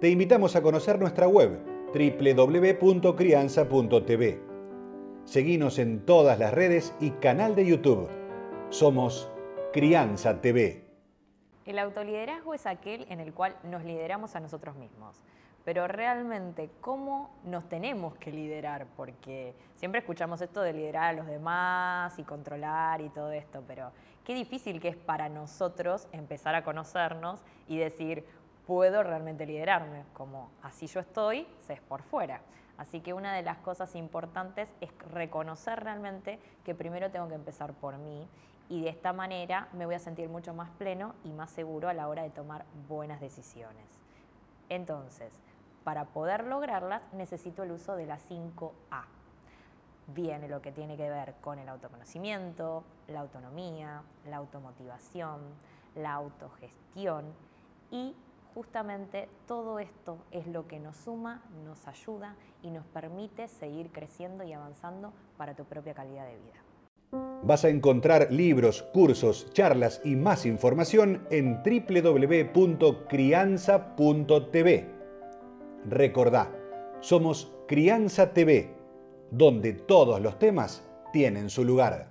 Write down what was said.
te invitamos a conocer nuestra web www.crianza.tv. Seguimos en todas las redes y canal de YouTube. Somos Crianza TV. El autoliderazgo es aquel en el cual nos lideramos a nosotros mismos. Pero realmente, ¿cómo nos tenemos que liderar? Porque siempre escuchamos esto de liderar a los demás y controlar y todo esto, pero qué difícil que es para nosotros empezar a conocernos y decir, puedo realmente liderarme, como así yo estoy, se es por fuera. Así que una de las cosas importantes es reconocer realmente que primero tengo que empezar por mí y de esta manera me voy a sentir mucho más pleno y más seguro a la hora de tomar buenas decisiones. Entonces, para poder lograrlas necesito el uso de las 5A. Viene lo que tiene que ver con el autoconocimiento, la autonomía, la automotivación, la autogestión y justamente todo esto es lo que nos suma, nos ayuda y nos permite seguir creciendo y avanzando para tu propia calidad de vida. Vas a encontrar libros, cursos, charlas y más información en www.crianza.tv. Recordá, somos Crianza TV, donde todos los temas tienen su lugar.